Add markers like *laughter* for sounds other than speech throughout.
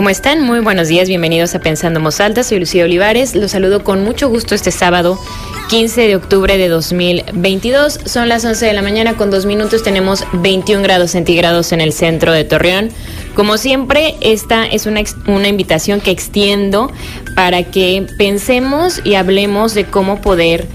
¿Cómo están? Muy buenos días, bienvenidos a Pensando Moz Alta. Soy Lucía Olivares, los saludo con mucho gusto este sábado 15 de octubre de 2022. Son las 11 de la mañana con dos minutos, tenemos 21 grados centígrados en el centro de Torreón. Como siempre, esta es una, una invitación que extiendo para que pensemos y hablemos de cómo poder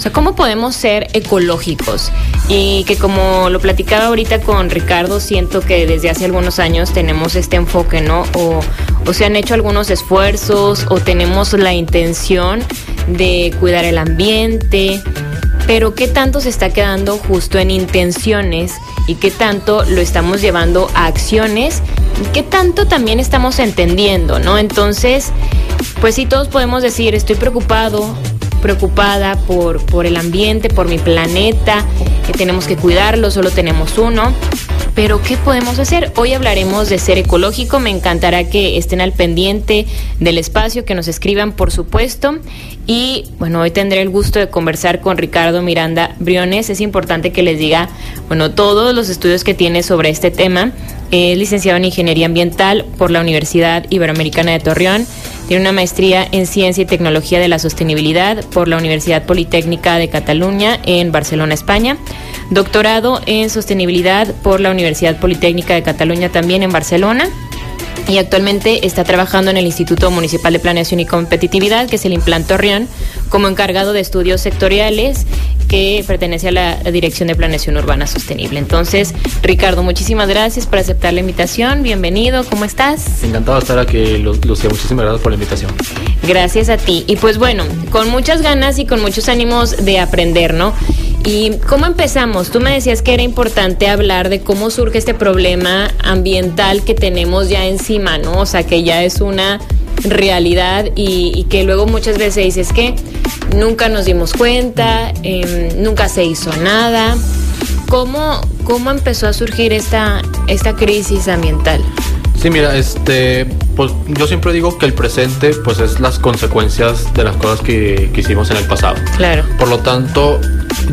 o sea, ¿cómo podemos ser ecológicos? Y que como lo platicaba ahorita con Ricardo, siento que desde hace algunos años tenemos este enfoque, ¿no? O, o se han hecho algunos esfuerzos o tenemos la intención de cuidar el ambiente, pero ¿qué tanto se está quedando justo en intenciones y qué tanto lo estamos llevando a acciones? ¿Y qué tanto también estamos entendiendo, ¿no? Entonces, pues sí, todos podemos decir, estoy preocupado, preocupada por, por el ambiente, por mi planeta, que tenemos que cuidarlo, solo tenemos uno. Pero ¿qué podemos hacer? Hoy hablaremos de ser ecológico. Me encantará que estén al pendiente del espacio, que nos escriban, por supuesto. Y bueno, hoy tendré el gusto de conversar con Ricardo Miranda Briones. Es importante que les diga, bueno, todos los estudios que tiene sobre este tema. Es licenciado en Ingeniería Ambiental por la Universidad Iberoamericana de Torreón tiene una maestría en Ciencia y Tecnología de la Sostenibilidad por la Universidad Politécnica de Cataluña en Barcelona, España. Doctorado en Sostenibilidad por la Universidad Politécnica de Cataluña también en Barcelona y actualmente está trabajando en el Instituto Municipal de Planeación y Competitividad, que es el Implanto Torreón, como encargado de estudios sectoriales que pertenece a la Dirección de Planeación Urbana Sostenible. Entonces, Ricardo, muchísimas gracias por aceptar la invitación. Bienvenido, ¿cómo estás? Encantado de estar aquí, Lucía. Muchísimas gracias por la invitación. Gracias a ti. Y pues bueno, con muchas ganas y con muchos ánimos de aprender, ¿no? ¿Y cómo empezamos? Tú me decías que era importante hablar de cómo surge este problema ambiental que tenemos ya encima, ¿no? O sea, que ya es una realidad y, que luego muchas veces dices que nunca nos dimos cuenta, em, nunca se hizo nada. ¿Cómo, ¿Cómo empezó a surgir esta, esta crisis ambiental? Sí, mira, este, pues yo siempre digo que el presente, pues es las consecuencias de las cosas que, que hicimos en el pasado. Claro. Por lo tanto,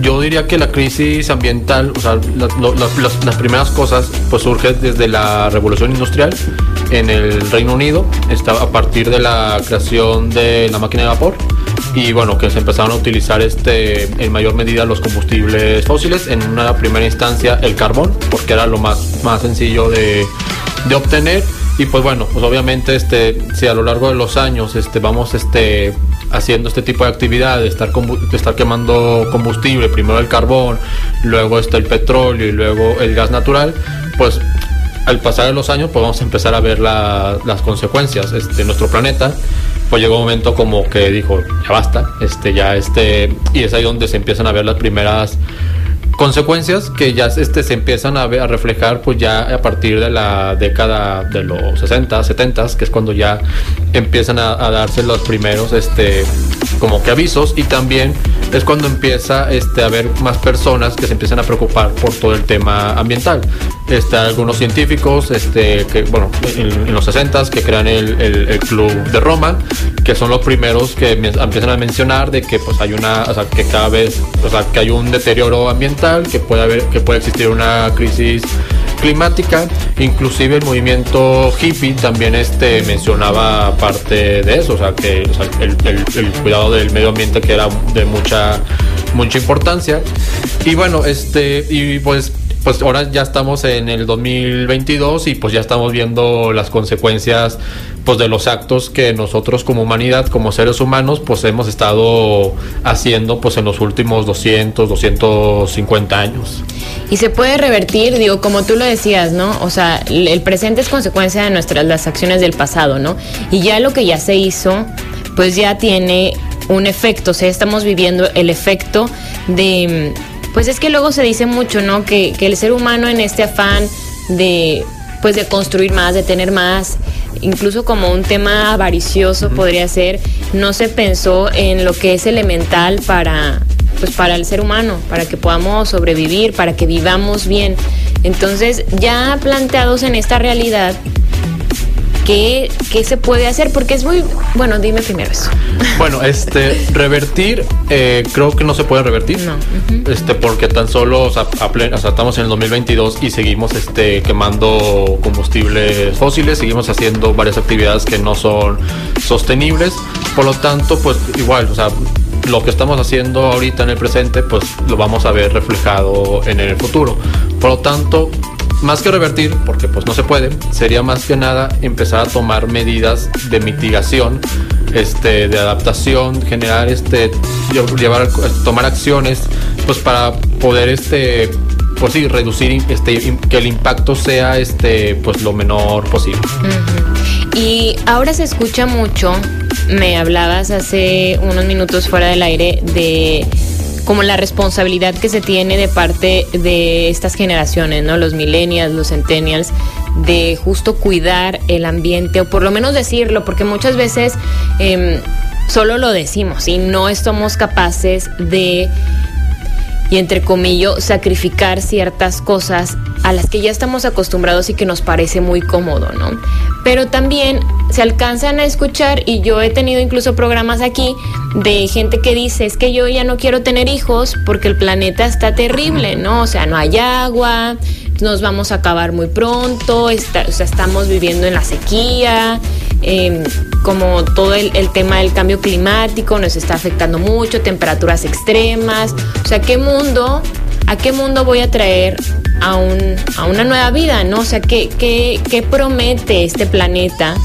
yo diría que la crisis ambiental, o sea, las primeras cosas, pues surge desde la revolución industrial en el Reino Unido, está a partir de la creación de la máquina de vapor y bueno, que se empezaron a utilizar este, en mayor medida los combustibles fósiles, en una primera instancia el carbón, porque era lo más, más sencillo de, de obtener y pues bueno, pues obviamente este, si a lo largo de los años este, vamos este, haciendo este tipo de actividad, de estar, de estar quemando combustible, primero el carbón, luego este, el petróleo y luego el gas natural, pues al pasar de los años pues vamos a empezar a ver las consecuencias. Este, nuestro planeta pues llegó un momento como que dijo, ya basta, este, ya este, y es ahí donde se empiezan a ver las primeras consecuencias que ya este, se empiezan a, a reflejar pues ya a partir de la década de los 60, 70, que es cuando ya empiezan a, darse los primeros este, como que avisos y también es cuando empieza este, a haber más personas que se empiezan a preocupar por todo el tema ambiental. Este, algunos científicos este, que, bueno, en, los 60 que crean el, el, Club de Roma, que son los primeros que empiezan a mencionar de que pues hay una, que cada vez, o sea, que hay un deterioro ambiental que puede haber, que puede existir una crisis climática, inclusive el movimiento hippie también este mencionaba parte de eso, o sea que el, cuidado del medio ambiente que era de mucha mucha importancia. Y bueno este y pues pues ahora ya estamos en el 2022 y pues ya estamos viendo las consecuencias pues de los actos que nosotros como humanidad, como seres humanos, pues hemos estado haciendo pues en los últimos 200, 250 años. Y se puede revertir, digo, como tú lo decías, ¿no? O sea, el presente es consecuencia de nuestras las acciones del pasado, ¿no? Y ya lo que ya se hizo, pues ya tiene un efecto, o sea, estamos viviendo el efecto de pues es que luego se dice mucho, ¿no? Que, que el ser humano en este afán de pues de construir más, de tener más, incluso como un tema avaricioso podría ser, no se pensó en lo que es elemental para pues para el ser humano, para que podamos sobrevivir, para que vivamos bien. Entonces, ya planteados en esta realidad, ¿qué, ¿qué, se puede hacer? Porque es muy, bueno, dime primero eso. Bueno, este, revertir, eh, creo que no se puede revertir. No. Este, porque tan solo, o sea, estamos en el 2022 y seguimos este, quemando combustibles fósiles, seguimos haciendo varias actividades que no son sostenibles. Por lo tanto, pues igual, o sea, lo que estamos haciendo ahorita en el presente, pues lo vamos a ver reflejado en el futuro. Por lo tanto, más que revertir, porque pues no se puede, sería más que nada empezar a tomar medidas de mitigación, este, de adaptación, generar este, llevar, tomar acciones, pues para poder este, pues sí, reducir este, que el impacto sea este, pues lo menor posible. Y ahora se escucha mucho, me hablabas hace unos minutos fuera del aire de como la responsabilidad que se tiene de parte de estas generaciones, ¿no? Los millennials, los centennials, de justo cuidar el ambiente, o por lo menos decirlo, porque muchas veces em, solo lo decimos y no somos capaces de y entre comillas sacrificar ciertas cosas a las que ya estamos acostumbrados y que nos parece muy cómodo, ¿no? Pero también se alcanzan a escuchar y yo he tenido incluso programas aquí de gente que dice, es que yo ya no quiero tener hijos porque el planeta está terrible, ¿no? O sea, no hay agua, nos vamos a acabar muy pronto, o sea, estamos viviendo en la sequía, em, como todo el, tema del cambio climático nos está afectando mucho, temperaturas extremas, o sea, ¿qué mundo, a qué mundo voy a traer a, un, a una nueva vida, ¿no? O sea, ¿qué, qué, qué promete este planeta?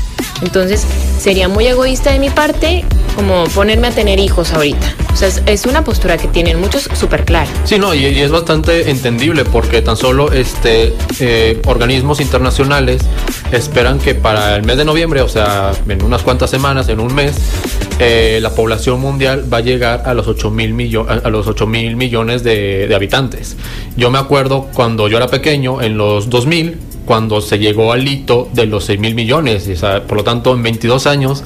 Entonces, sería muy egoísta de mi parte como ponerme a tener hijos ahorita. O sea, es, una postura que tienen muchos súper clara. Sí, no, y, es bastante entendible porque tan solo este eh, organismos internacionales esperan que para el mes de noviembre, o sea, en unas cuantas semanas, en un mes, eh, la población mundial va a llegar a los 8 mil a los 8 mil millones de, de habitantes. Yo me acuerdo cuando yo era pequeño, en los 2000, cuando se llegó al hito de los 6 mil millones. por lo tanto, en 22 años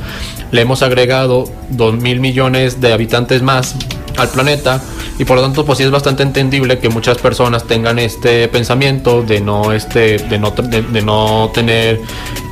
le hemos agregado 2 mil millones de habitantes más al planeta y por lo tanto pues sí es bastante entendible que muchas personas tengan este pensamiento de no este de no, de, no tener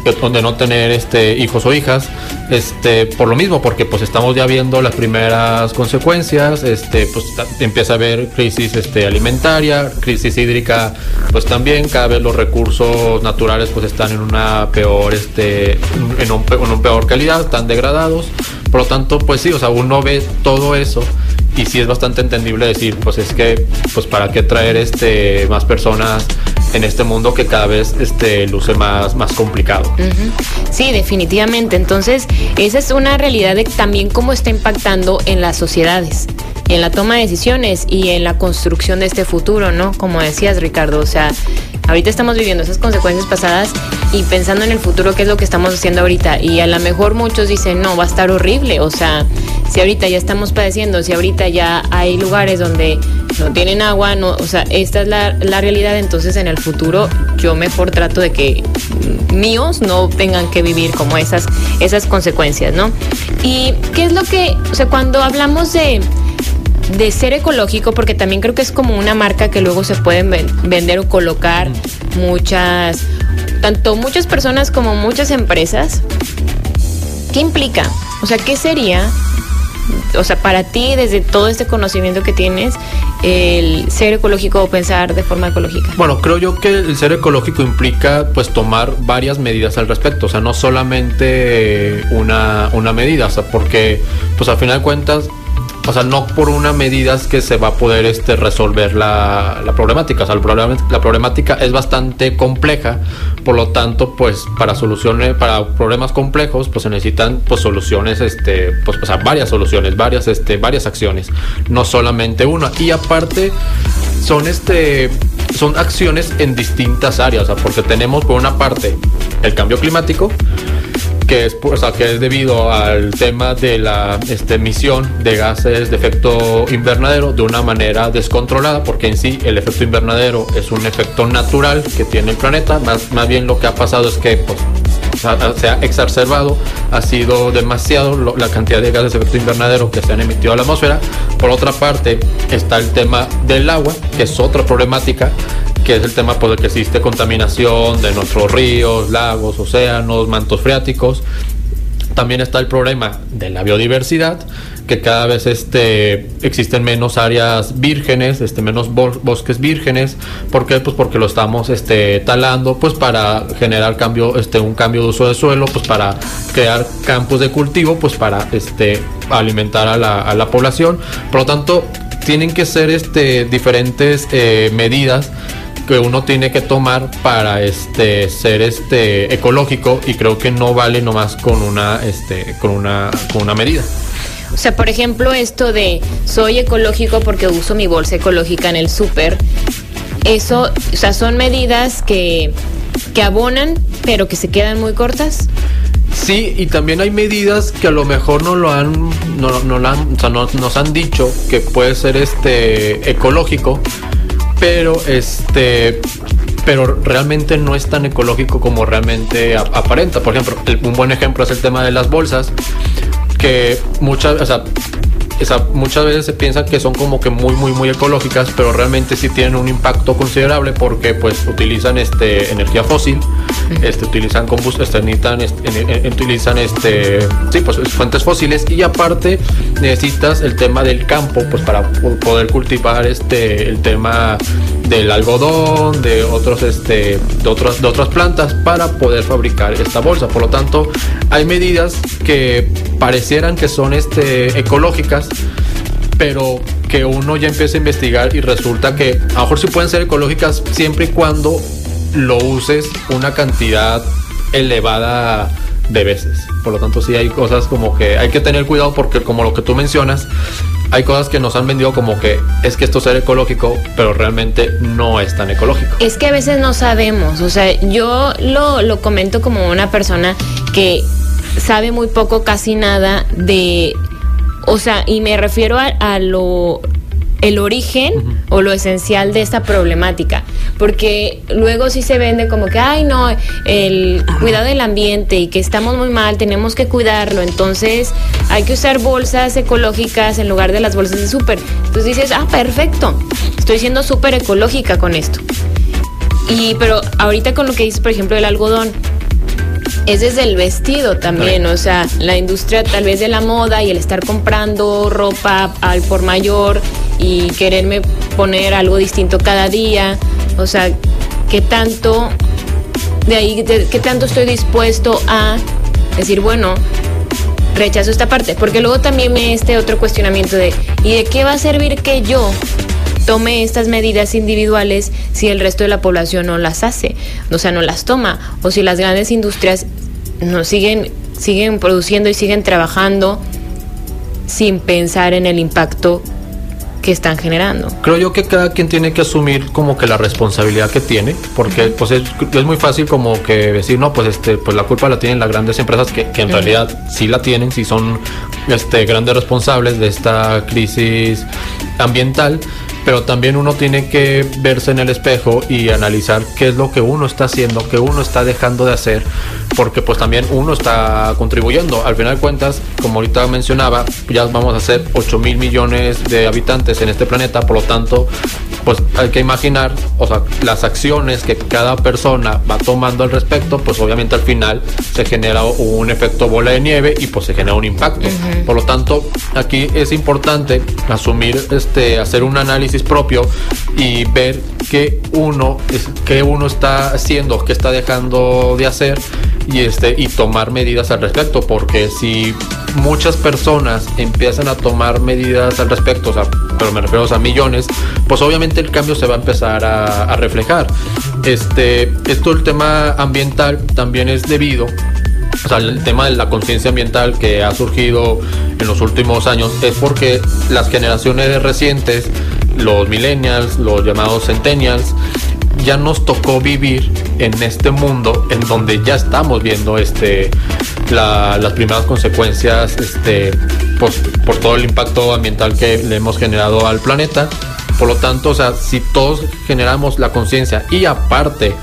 de no tener este hijos o hijas este por lo mismo porque pues estamos ya viendo las primeras consecuencias este pues empieza a haber crisis este alimentaria crisis hídrica pues también cada vez los recursos naturales pues están en una peor este en en un peor calidad están degradados por lo tanto pues sí o sea uno ve todo eso y sí es bastante entendible decir, pues es que, pues para qué traer este más personas en este mundo que cada vez este luce más, más complicado. Sí, definitivamente. Entonces, esa es una realidad de también cómo está impactando en las sociedades, en la toma de decisiones y en la construcción de este futuro, ¿no? Como decías, Ricardo, o sea, ahorita estamos viviendo esas consecuencias pasadas y pensando en el futuro, qué es lo que estamos haciendo ahorita. Y a lo mejor muchos dicen, no, va a estar horrible. O sea, si ahorita ya estamos padeciendo, si ahorita ya hay lugares donde no tienen agua, no, o sea, esta es la, la realidad, entonces en el futuro yo mejor trato de que míos no tengan que vivir como esas, esas consecuencias, ¿no? Y qué es lo que, o sea, cuando hablamos de de ser ecológico, porque también creo que es como una marca que luego se pueden vender o colocar muchas, tanto muchas personas como muchas empresas. ¿Qué implica? O sea, ¿qué sería? O sea, para ti, desde todo este conocimiento que tienes, el ser ecológico o pensar de forma ecológica? Bueno, creo yo que el ser ecológico implica pues tomar varias medidas al respecto, o sea, no solamente una, una medida, o sea, porque pues al final de cuentas o sea, no por una medida que se va a poder este, resolver la, problemática. O sea, la problemática es bastante compleja, por lo tanto, pues para soluciones, para problemas complejos, pues se necesitan pues soluciones, este, pues, o sea, varias soluciones, varias, este, varias acciones, no solamente una. Y aparte, son este, son acciones en distintas áreas, o sea, porque tenemos por una parte el cambio climático, que es, o sea, que es debido al tema de la este, emisión de gases de efecto invernadero de una manera descontrolada, porque en sí el efecto invernadero es un efecto natural que tiene el planeta, más, más bien lo que ha pasado es que pues, se ha exacerbado, ha sido demasiado la cantidad de gases de efecto invernadero que se han emitido a la atmósfera. Por otra parte, está el tema del agua, que es otra problemática que es el tema por el que existe contaminación de nuestros ríos, lagos, océanos, mantos freáticos. También está el problema de la biodiversidad, que cada vez este, existen menos áreas vírgenes, este, menos bosques vírgenes. ¿Por qué? Pues porque lo estamos este, talando pues para generar cambio, este, un cambio de uso de suelo, pues para crear campos de cultivo, pues para este, alimentar a la, a la población. Por lo tanto, tienen que ser este, diferentes eh, medidas que uno tiene que tomar para este ser este ecológico y creo que no vale nomás con una este con una con una medida. O sea, por ejemplo, esto de soy ecológico porque uso mi bolsa ecológica en el súper, eso, o sea, son medidas que, que abonan, pero que se quedan muy cortas. Sí, y también hay medidas que a lo mejor no lo han, no, no, lo han, o sea, no, nos han dicho que puede ser este ecológico, pero este pero realmente no es tan ecológico como realmente aparenta. Por ejemplo, un buen ejemplo es el tema de las bolsas, que muchas, o sea, muchas veces se piensa que son como que muy muy muy ecológicas pero realmente sí tienen un impacto considerable porque pues utilizan este energía fósil este utilizan combustible este, utilizan este sí pues fuentes fósiles. Y aparte necesitas el tema del campo pues para poder cultivar este el tema del algodón de otros este de otras de otras plantas para poder fabricar esta bolsa. Por lo tanto hay medidas que parecieran que son este ecológicas pero que uno ya empieza a investigar y resulta que a lo mejor sí pueden ser ecológicas siempre y cuando lo uses una cantidad elevada de veces. Por lo tanto, sí hay cosas como que hay que tener cuidado porque como lo que tú mencionas, hay cosas que nos han vendido como que es que esto es ecológico, pero realmente no es tan ecológico. Es que a veces no sabemos, o sea, yo lo, lo comento como una persona que sabe muy poco, casi nada de o sea, y me refiero a, lo el origen o lo esencial de esta problemática, porque luego sí se vende como que, ay no, el cuidado del ambiente y que estamos muy mal, tenemos que cuidarlo, entonces hay que usar bolsas ecológicas en lugar de las bolsas de súper. Entonces dices, ah, perfecto, estoy siendo súper ecológica con esto. Y pero ahorita con lo que dices, por ejemplo, el algodón, es desde el vestido también, o sea, la industria tal vez de la moda y el estar comprando ropa al por mayor y quererme poner algo distinto cada día, o sea, qué tanto de ahí qué tanto estoy dispuesto a decir, bueno, rechazo esta parte, porque luego también me este otro cuestionamiento de ¿y de qué va a servir que yo tome estas medidas individuales si el resto de la población no las hace, o sea, no las toma, o si las grandes industrias no siguen siguen produciendo y siguen trabajando sin pensar en el impacto que están generando. Creo yo que cada quien tiene que asumir como que la responsabilidad que tiene, porque pues es, muy fácil como que decir, no, pues este, pues la culpa la tienen las grandes empresas que, en realidad sí la tienen, sí son este grandes responsables de esta crisis ambiental, pero también uno tiene que verse en el espejo y analizar qué es lo que uno está haciendo, qué uno está dejando de hacer, porque pues también uno está contribuyendo. Al final de cuentas, como ahorita mencionaba, ya vamos a ser 8 mil millones de habitantes en este planeta, por lo tanto, pues hay que imaginar, o sea, las acciones que cada persona va tomando al respecto, pues obviamente al final se genera un efecto bola de nieve y pues se genera un impacto. Por lo tanto, aquí es importante asumir, este, hacer un análisis propio y ver qué uno, qué uno está haciendo, qué está dejando de hacer y este y tomar medidas al respecto porque si muchas personas empiezan a tomar medidas al respecto, o sea, pero me refiero a millones, pues obviamente el cambio se va a empezar a, reflejar. Este, esto el tema ambiental también es debido o sea, el tema de la conciencia ambiental que ha surgido en los últimos años es porque las generaciones recientes, los millennials, los llamados centennials, ya nos tocó vivir en este mundo en donde ya estamos viendo este las primeras consecuencias este pues, por todo el impacto ambiental que le hemos generado al planeta Por lo tanto, o sea, si todos generamos la conciencia y aparte,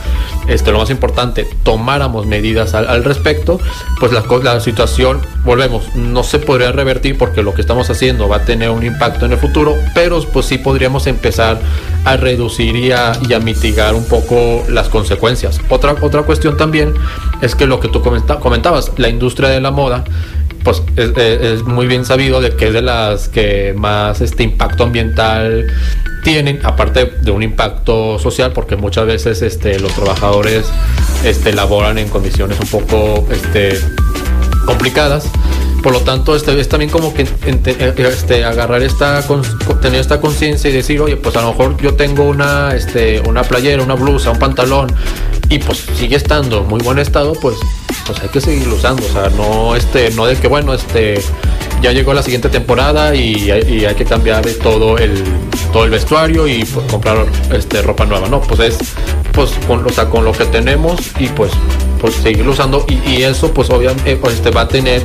este, lo más importante, tomáramos medidas al, respecto, pues la, la situación, volvemos, no se podría revertir porque lo que estamos haciendo va a tener un impacto en el futuro, pero pues sí podríamos empezar a reducir y a, mitigar un poco las consecuencias. Otra, otra cuestión también es que lo que tú comentabas, la industria de la moda, pues es, muy bien sabido de que es de las que más este impacto ambiental tienen, aparte de un impacto social, porque muchas veces este, los trabajadores este, laboran en condiciones un poco este, complicadas. Por lo tanto, este, es también como que eh, este, agarrar esta, tener esta conciencia y decir, oye, pues a lo mejor yo tengo una, este, una playera, una blusa, un pantalón, y pues sigue estando muy buen estado, pues, pues hay que seguirlo usando. O sea, no, este, no de que, bueno, este, ya llegó la siguiente temporada y, hay que cambiar todo el, todo el vestuario y pues, comprar este, ropa nueva. No, pues es, pues, con, o con lo que tenemos y pues pues seguirlo usando y, eso pues obviamente pues, este, va a tener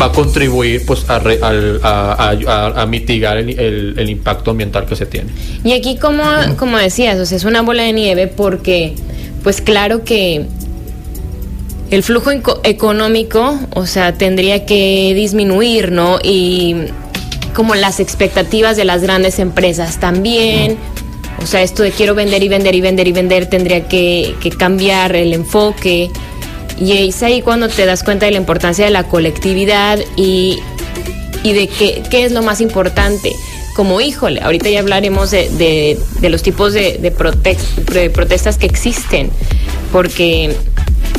va a contribuir pues a, a, mitigar el, impacto ambiental que se tiene. Y aquí como como decías o sea es una bola de nieve porque pues claro que el flujo económico o sea tendría que disminuir no y como las expectativas de las grandes empresas también o sea, esto de quiero vender y vender y vender y vender tendría que, cambiar el enfoque. Y es ahí cuando te das cuenta de la importancia de la colectividad y, de qué, qué es lo más importante. Como, híjole, ahorita ya hablaremos de, los tipos de, de, protestas que existen. Porque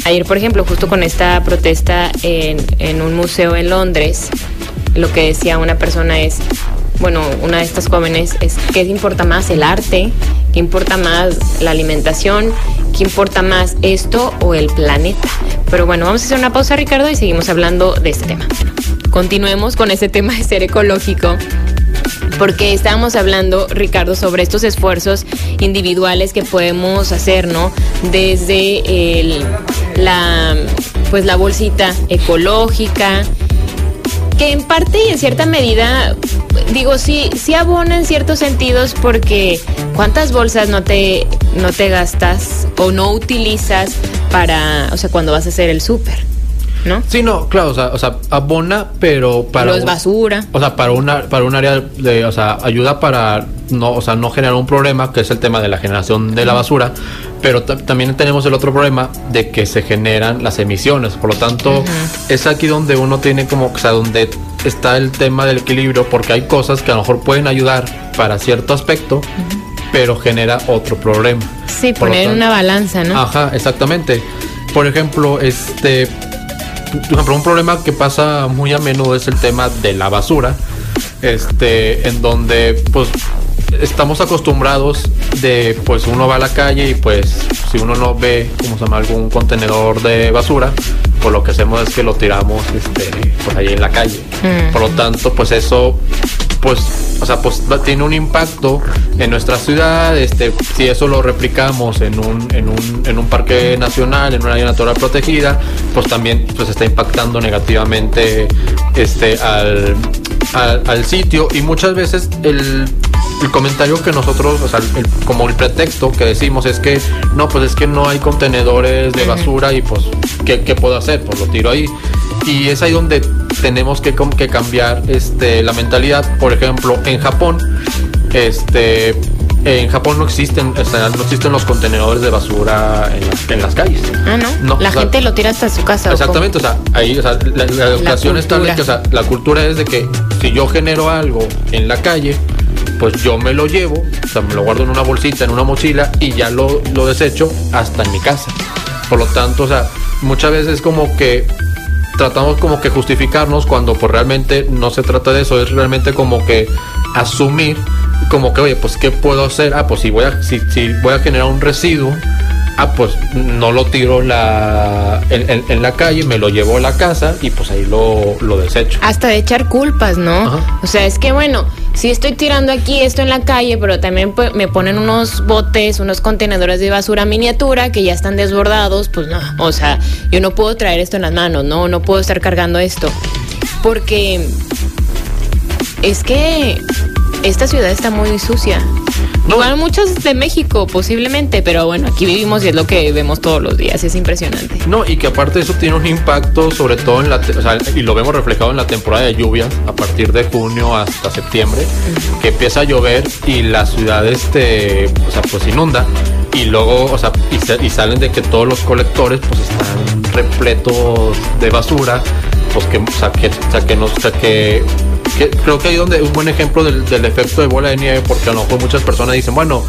ayer, por ejemplo, justo con esta protesta en, en un museo en Londres, lo que decía una persona es, bueno, una de estas jóvenes es qué importa más el arte, qué importa más la alimentación, qué importa más esto o el planeta. Pero bueno, vamos a hacer una pausa Ricardo y seguimos hablando de este tema. Continuemos con este tema de ser ecológico porque estábamos hablando, Ricardo, sobre estos esfuerzos individuales que podemos hacer, ¿no? Desde el, la, pues la bolsita ecológica, que en parte y en cierta medida, digo, sí, sí abona en ciertos sentidos porque cuántas bolsas no te, no te gastas o no utilizas para, o sea, cuando vas a hacer el súper. ¿No? Sí, no, claro, o sea, abona, pero para. Es basura. O sea, para una, para un área de, o sea, ayuda para no, o sea, no generar un problema, que es el tema de la generación de la basura, pero también tenemos el otro problema de que se generan las emisiones. Por lo tanto, es aquí donde uno tiene como, o sea, donde está el tema del equilibrio, porque hay cosas que a lo mejor pueden ayudar para cierto aspecto, pero genera otro problema. Sí, poner una balanza, ¿no? Ajá, exactamente. Por ejemplo, este, por ejemplo, un problema que pasa muy a menudo es el tema de la basura, este, en donde, pues, estamos acostumbrados de pues uno va a la calle y pues si uno no ve como se llama algún contenedor de basura pues lo que hacemos es que lo tiramos este pues ahí en la calle mm. por lo tanto pues eso pues o sea pues tiene un impacto en nuestra ciudad este si eso lo replicamos en un en un, en un parque nacional en una área natural protegida pues también pues está impactando negativamente este al, al sitio y muchas veces el el comentario que nosotros, o sea, como el pretexto que decimos es que no, pues es que no hay contenedores de basura y pues, ¿qué, puedo hacer? Pues lo tiro ahí. Y es ahí donde tenemos que, que cambiar este, la mentalidad. Por ejemplo, en Japón, este, en Japón no existen, no existen los contenedores de basura en, las calles. Ah, no. la gente lo tira hasta su casa. Exactamente, o, sea, ahí, o sea, la, educación está de que, o sea, la cultura es de que si yo genero algo en la calle, pues yo me lo llevo, o sea, me lo guardo en una bolsita, en una mochila y ya lo, lo desecho hasta en mi casa. Por lo tanto, o sea, muchas veces como que tratamos como que justificarnos cuando pues realmente no se trata de eso, es realmente como que asumir como que, oye, pues ¿qué puedo hacer? Ah, pues si voy a, si, si voy a generar un residuo, ah, pues no lo tiro la, en, la calle, me lo llevo a la casa y pues ahí lo, lo desecho. Hasta de echar culpas, ¿no? O sea, es que bueno, si estoy tirando aquí esto en la calle, pero también me ponen unos botes, unos contenedores de basura miniatura que ya están desbordados, pues no, o sea, yo no puedo traer esto en las manos, no, no puedo estar cargando esto. Porque es que esta ciudad está muy sucia. Igual muchas de México, posiblemente, pero bueno, aquí vivimos y es lo que vemos todos los días, es impresionante. No, y que aparte eso tiene un impacto, sobre todo en la, o sea, y lo vemos reflejado en la temporada de lluvia, a partir de junio hasta septiembre, que empieza a llover y la ciudad, este, o sea, pues inunda y luego, o sea, y, salen de que todos los colectores pues están repletos de basura, pues que, o sea, que, o sea, que, no, o sea, que creo que ahí donde un buen ejemplo del, efecto de bola de nieve, porque a lo mejor muchas personas dicen, bueno,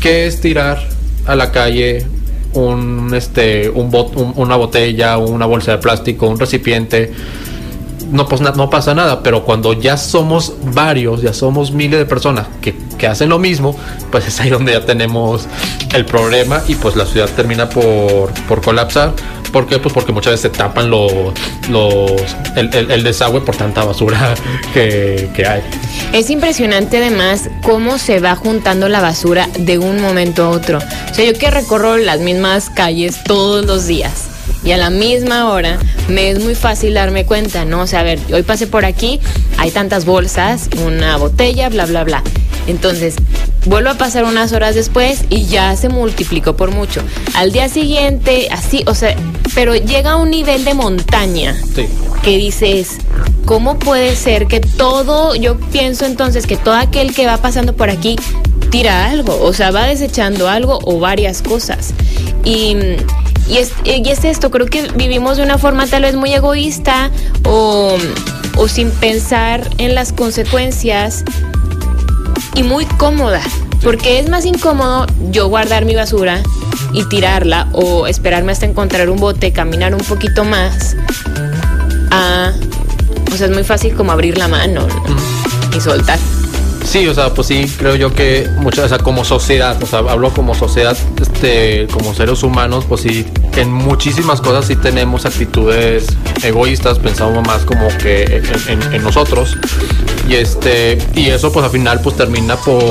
¿qué es tirar a la calle un este una botella, una bolsa de plástico, un recipiente? No, pues, no pasa nada, pero cuando ya somos varios, ya somos miles de personas que, que hacen lo mismo, pues es ahí donde ya tenemos el problema y pues la ciudad termina por, por colapsar ¿Por qué? Pues porque muchas veces se tapan los, los el, desagüe por tanta basura *laughs* que, que, hay. Es impresionante además cómo se va juntando la basura de un momento a otro. O sea, yo que recorro las mismas calles todos los días y a la misma hora me es muy fácil darme cuenta, ¿no? O sea, a ver, hoy pasé por aquí, hay tantas bolsas, una botella, bla, bla, bla. Entonces, vuelvo a pasar unas horas después y ya se multiplicó por mucho. Al día siguiente, así, o sea, pero llega a un nivel de montaña que dices, ¿cómo puede ser que todo, yo pienso entonces que todo aquel que va pasando por aquí tira algo, o sea, va desechando algo o varias cosas. Y, y, es, y es esto, creo que vivimos de una forma tal vez muy egoísta o, o sin pensar en las consecuencias y muy cómoda. Porque es más incómodo yo guardar mi basura y tirarla o esperarme hasta encontrar un bote, caminar un poquito más. o sea, es muy fácil como abrir la mano y soltar. Sí, o sea, pues sí, creo yo que muchas, o sea, como sociedad, o sea, hablo como sociedad, este, como seres humanos, pues sí, en muchísimas cosas sí tenemos actitudes egoístas, pensamos más como que en, nosotros, y este, y eso pues al final pues termina por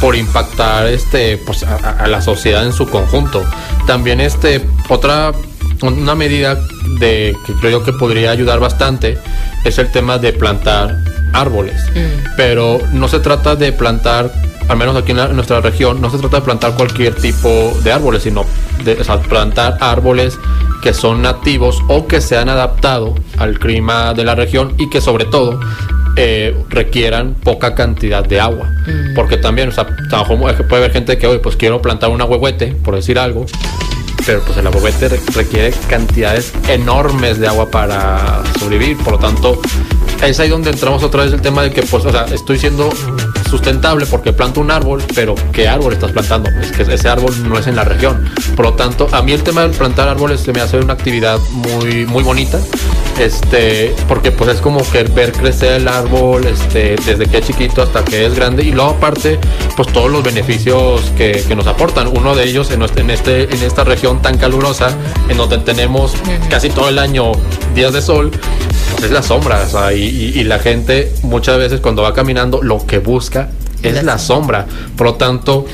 por impactar este pues a, la sociedad en su conjunto. También este otra una medida de que creo yo que podría ayudar bastante es el tema de plantar árboles. Mm. Pero no se trata de plantar, al menos aquí en, nuestra región, no se trata de plantar cualquier tipo de árboles, sino de plantar árboles que son nativos o que se han adaptado al clima de la región y que sobre todo eh, requieran poca cantidad de agua. Mm. Porque también, o sea, puede haber gente que hoy pues quiero plantar una huehuete, por decir algo, pero pues el ahuehuete requiere cantidades enormes de agua para sobrevivir, por lo tanto es ahí donde entramos otra vez el tema de que, pues, o sea, estoy siendo sustentable porque planto un árbol, pero ¿qué árbol estás plantando? Es que ese árbol no es en la región. Por lo tanto, a mí el tema de plantar árboles se me hace una actividad muy, muy bonita. Este, porque pues es como que ver crecer el árbol, este, desde que es chiquito hasta que es grande. Y luego aparte, pues todos los beneficios que, nos aportan. Uno de ellos en, en, este, en esta región tan calurosa, en donde tenemos casi todo el año días de sol, pues es la sombra. y, la gente muchas veces cuando va caminando lo que busca es la sombra. Por lo tanto,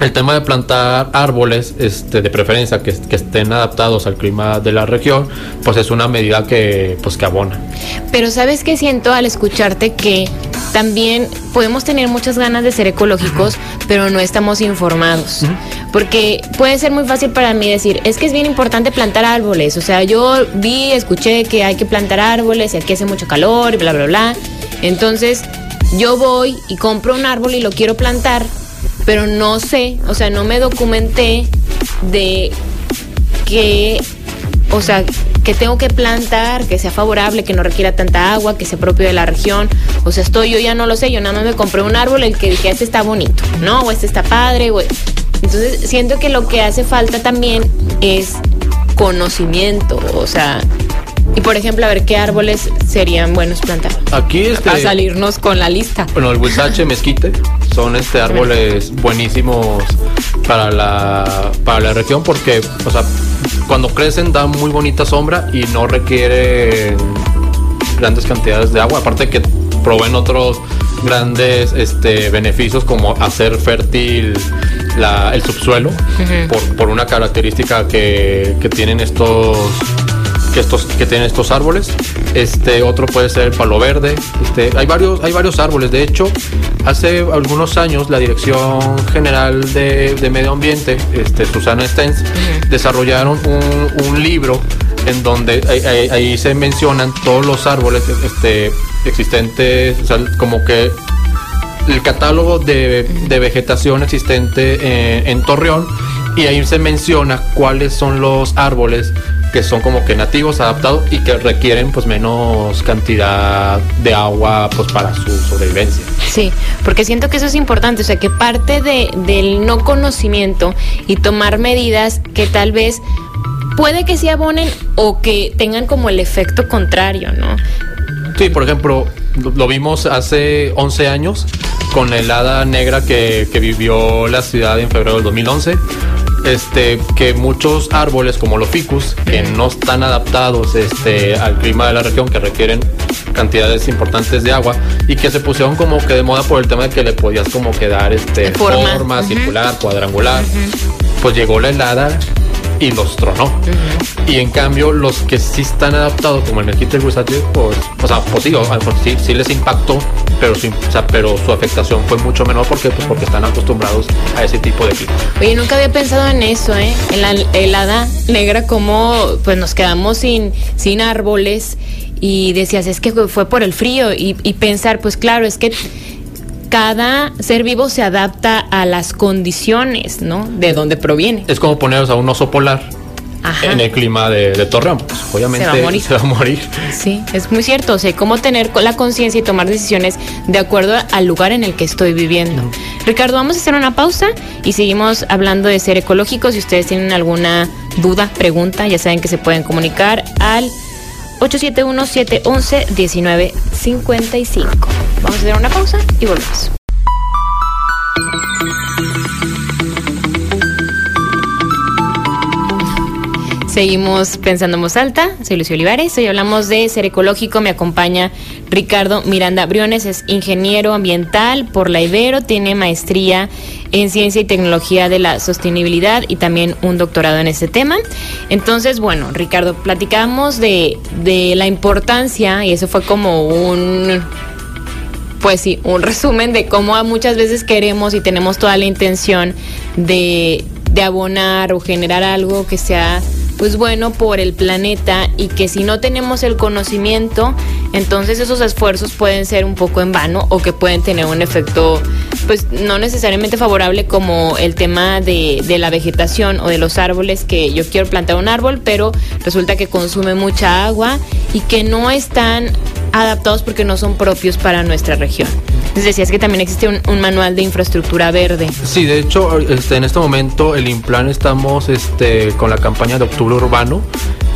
el tema de plantar árboles, este, de preferencia que, estén adaptados al clima de la región, pues es una medida que, pues, que abona. Pero sabes que siento al escucharte que también podemos tener muchas ganas de ser ecológicos, pero no estamos informados. Porque puede ser muy fácil para mí decir, es que es bien importante plantar árboles. O sea, yo vi, escuché que hay que plantar árboles y aquí hace mucho calor y bla, bla, bla. Entonces, yo voy y compro un árbol y lo quiero plantar pero no sé, o sea, no me documenté de que, o sea, que tengo que plantar, que sea favorable, que no requiera tanta agua, que sea propio de la región. O sea, estoy, yo ya no lo sé, yo nada más me compré un árbol el que dije, este está bonito, ¿no? O este está padre, güey. Entonces, siento que lo que hace falta también es conocimiento, o sea, y por ejemplo, a ver qué árboles serían buenos plantar. Aquí este, a salirnos con la lista. Bueno, el huizache mezquite son este árboles buenísimos para la para la región porque, o sea, cuando crecen dan muy bonita sombra y no requieren grandes cantidades de agua, aparte que proveen otros grandes este, beneficios como hacer fértil el subsuelo por, por, una característica que, que tienen estos que estos que tienen estos árboles. Este otro puede ser el palo verde. Este, hay varios hay varios árboles. De hecho, hace algunos años la Dirección General de, Medio Ambiente, este, Susana Stens, desarrollaron un, libro en donde ahí, se mencionan todos los árboles este, existentes, como que el catálogo de, vegetación existente eh, en Torreón y ahí se menciona cuáles son los árboles que son como que nativos, adaptados y que requieren pues menos cantidad de agua pues para su sobrevivencia. Sí, porque siento que eso es importante, o sea que parte de, del no conocimiento y tomar medidas que tal vez puede que se abonen o que tengan como el efecto contrario, ¿no? Sí, por ejemplo, lo vimos hace 11 años con la helada negra que, que vivió la ciudad en febrero del 2011 este, que muchos árboles como los ficus, que no están adaptados este, al clima de la región, que requieren cantidades importantes de agua y que se pusieron como que de moda por el tema de que le podías como que dar este, forma, circular, cuadrangular. Pues llegó la helada y los tronó. Y en cambio, los que sí están adaptados, como en el kit del pues, o sea, pues sí, sí, les impactó, pero su, pero su afectación fue mucho menor porque, pues, porque están acostumbrados a ese tipo de clima. Oye, nunca había pensado en eso, ¿eh? En la helada negra, como pues nos quedamos sin, sin árboles y decías, es que fue por el frío y, y pensar, pues claro, es que cada ser vivo se adapta a las condiciones, ¿no? De donde proviene. Es como poneros a un oso polar en el clima de, Torreón. Pues obviamente *laughs* se va, a morir. Sí, es muy cierto. O sea, cómo tener la conciencia y tomar decisiones de acuerdo al lugar en el que estoy viviendo. Ricardo, vamos a hacer una pausa y seguimos hablando de ser ecológico. Si ustedes tienen alguna duda, pregunta, ya saben que se pueden comunicar al 871-711-1955. Vamos a hacer una pausa y volvemos. Seguimos pensando en voz alta. Soy Lucio Olivares. Hoy hablamos de ser ecológico. Me acompaña Ricardo Miranda Briones. Es ingeniero ambiental por la Ibero. Tiene maestría en ciencia y tecnología de la sostenibilidad y también un doctorado en ese tema. Entonces, bueno, Ricardo, platicamos de, de la importancia y eso fue como un pues sí, un resumen de cómo muchas veces queremos y tenemos toda la intención de, de abonar o generar algo que sea pues bueno por el planeta y que si no tenemos el conocimiento, entonces esos esfuerzos pueden ser un poco en vano o que pueden tener un efecto pues no necesariamente favorable como el tema de, de la vegetación o de los árboles que yo quiero plantar un árbol, pero resulta que consume mucha agua y que no están adaptados porque no son propios para nuestra región. Les decías que también existe un, manual de infraestructura verde. Sí, de hecho, este, en este momento el Implan estamos este, con la campaña de Octubre Urbano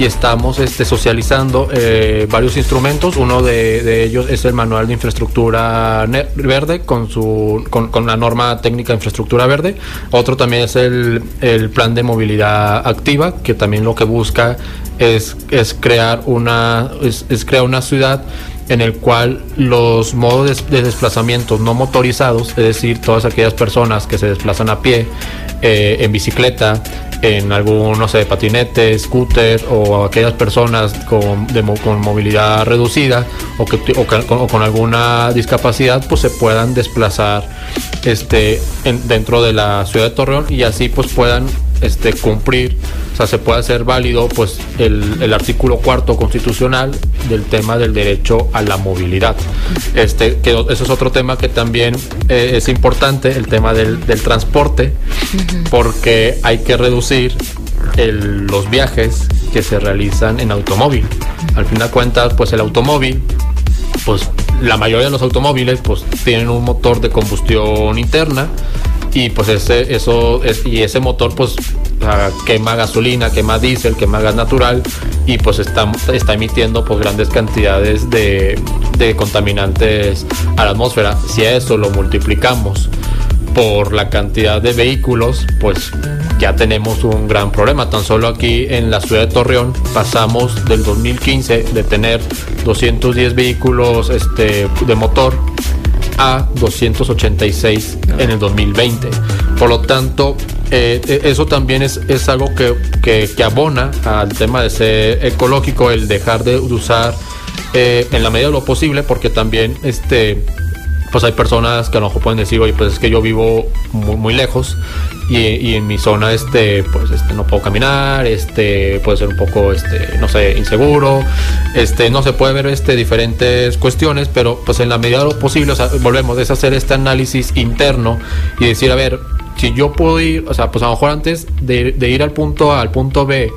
y estamos este, socializando eh, varios instrumentos. Uno de, ellos es el manual de infraestructura verde con, su, con, la norma técnica de infraestructura verde. Otro también es el, plan de movilidad activa, que también lo que busca es, es crear una es, es crear una ciudad en el cual los modos de, desplazamiento no motorizados, es decir, todas aquellas personas que se desplazan a pie, eh, en bicicleta, en algún, no sé, patinete, scooter o aquellas personas con, con movilidad reducida o, con, alguna discapacidad, pues se puedan desplazar este, dentro de la ciudad de Torreón y así pues puedan este, cumplir, o sea, se puede hacer válido pues el, artículo cuarto constitucional del tema del derecho a la movilidad. Este, que eso es otro tema que también eh, es importante, el tema del, transporte, porque hay que reducir los viajes que se realizan en automóvil. Al fin de cuentas, pues el automóvil, pues la mayoría de los automóviles pues tienen un motor de combustión interna y pues ese eso es, y ese motor pues quema gasolina quema diésel quema gas natural y pues está, está emitiendo pues grandes cantidades de, de contaminantes a la atmósfera si a eso lo multiplicamos por la cantidad de vehículos pues ya tenemos un gran problema. Tan solo aquí en la ciudad de Torreón pasamos del 2015 de tener 210 vehículos este, de motor a 286 en el 2020. Por lo tanto, eh, eh, eso también es, es algo que, que, que, abona al tema de ser ecológico, el dejar de usar eh, en la medida de lo posible, porque también este pues hay personas que a lo mejor pueden decir, oye, pues es que yo vivo muy, muy lejos y, y, en mi zona, este, pues este, no puedo caminar, este, puede ser un poco, este, no sé, inseguro, este, no se puede ver, este, diferentes cuestiones, pero pues en la medida de lo posible, o sea, volvemos, es hacer este análisis interno y decir, a ver, si yo puedo ir, o sea, pues a lo mejor antes de, de ir al punto A al punto B,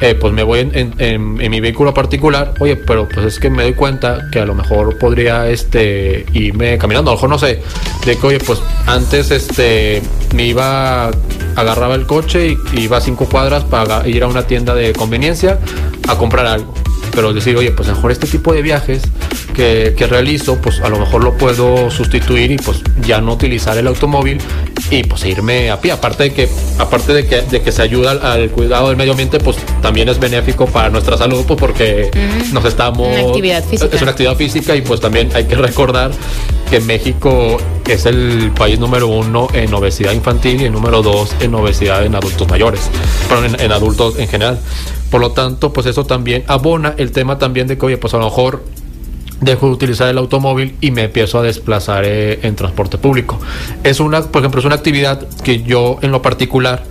eh, pues me voy en, mi vehículo particular, oye, pero pues es que me doy cuenta que a lo mejor podría este irme caminando, a lo mejor no sé, de que oye, pues antes este me iba, agarraba el coche y iba a cinco cuadras para ir a una tienda de conveniencia a comprar algo. Pero decir, oye, pues mejor este tipo de viajes que, realizo, pues a lo mejor lo puedo sustituir y pues ya no utilizar el automóvil y pues irme a pie. Aparte de que, aparte de que, de que se ayuda al, al, cuidado del medio ambiente, pues también es benéfico para nuestra salud, pues porque nos estamos. Una actividad física. Es una actividad física y pues también hay que recordar que México es el país número uno en obesidad infantil y el número dos en obesidad en adultos mayores, pero en, en adultos en general. Por lo tanto, pues eso también abona el tema también de que, oye, pues a lo mejor dejo de utilizar el automóvil y me empiezo a desplazar eh, en transporte público. Es una, por ejemplo, es una actividad que yo en lo particular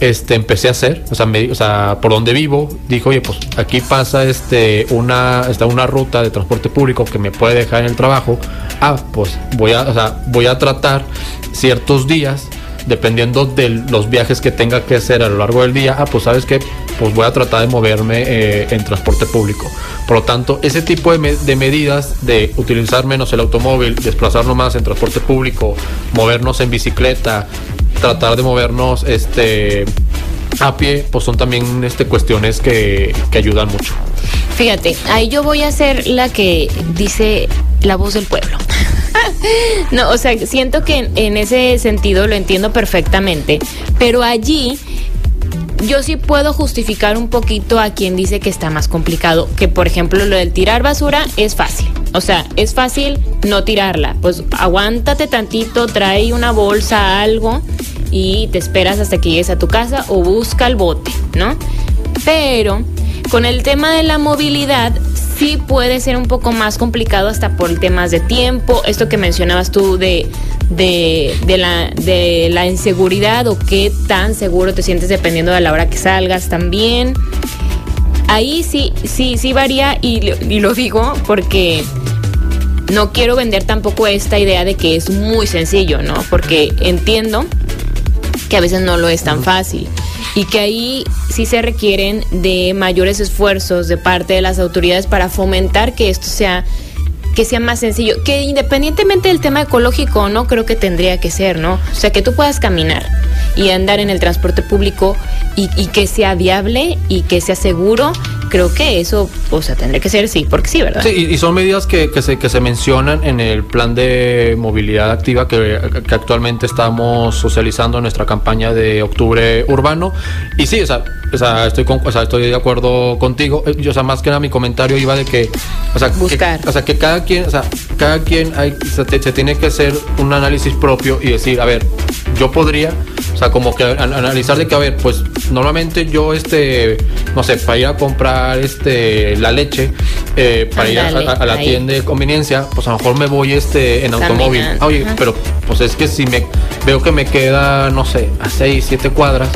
este, empecé a hacer, o sea, me, o sea, por donde vivo, dijo, oye, pues aquí pasa este, una, está una ruta de transporte público que me puede dejar en el trabajo, ah, pues voy a, o sea, voy a tratar ciertos días dependiendo de los viajes que tenga que hacer a lo largo del día, ah, pues sabes que pues voy a tratar de moverme eh, en transporte público. Por lo tanto, ese tipo de, de, medidas de utilizar menos el automóvil, desplazarnos más en transporte público, movernos en bicicleta, tratar de movernos este a pie, pues son también este, cuestiones que, que ayudan mucho. Fíjate, ahí yo voy a ser la que dice la voz del pueblo. *laughs* no, o sea, siento que en, en, ese sentido lo entiendo perfectamente, pero allí yo sí puedo justificar un poquito a quien dice que está más complicado, que por ejemplo lo del tirar basura es fácil. O sea, es fácil no tirarla. Pues aguántate tantito, trae una bolsa, algo y te esperas hasta que llegues a tu casa o busca el bote, ¿no? Pero con el tema de la movilidad sí puede ser un poco más complicado hasta por temas de tiempo, esto que mencionabas tú de, de, la, de la inseguridad o qué tan seguro te sientes dependiendo de la hora que salgas también. Ahí sí, sí, sí varía y lo digo porque no quiero vender tampoco esta idea de que es muy sencillo, ¿no? Porque entiendo que a veces no lo es tan fácil. Y que ahí sí se requieren de mayores esfuerzos de parte de las autoridades para fomentar que esto sea que sea más sencillo, que independientemente del tema ecológico no creo que tendría que ser, ¿no? O sea, que tú puedas caminar y andar en el transporte público y, y que sea viable y que sea seguro creo que eso, o sea, tendría que ser sí, porque sí, ¿verdad? Sí, y, y son medidas que, que, se, que se mencionan en el plan de movilidad activa que, que, actualmente estamos socializando en nuestra campaña de octubre urbano. Y sí, o sea, o sea, estoy, con, o sea, estoy de acuerdo contigo. Yo, o sea, más que nada mi comentario iba de que, o sea, Buscar. Que, o sea, que cada quien, o sea, cada quien hay, se, se tiene que hacer un análisis propio y decir, a ver, yo podría, o sea, como que analizar de que, a ver, pues normalmente yo, este, no sé, para ir a comprar este, la leche, eh, para Andale, ir a, la ahí. tienda de conveniencia, pues a lo mejor me voy este, en automóvil. Oye, Ajá. pero pues es que si me veo que me queda, no sé, a 6, 7 cuadras,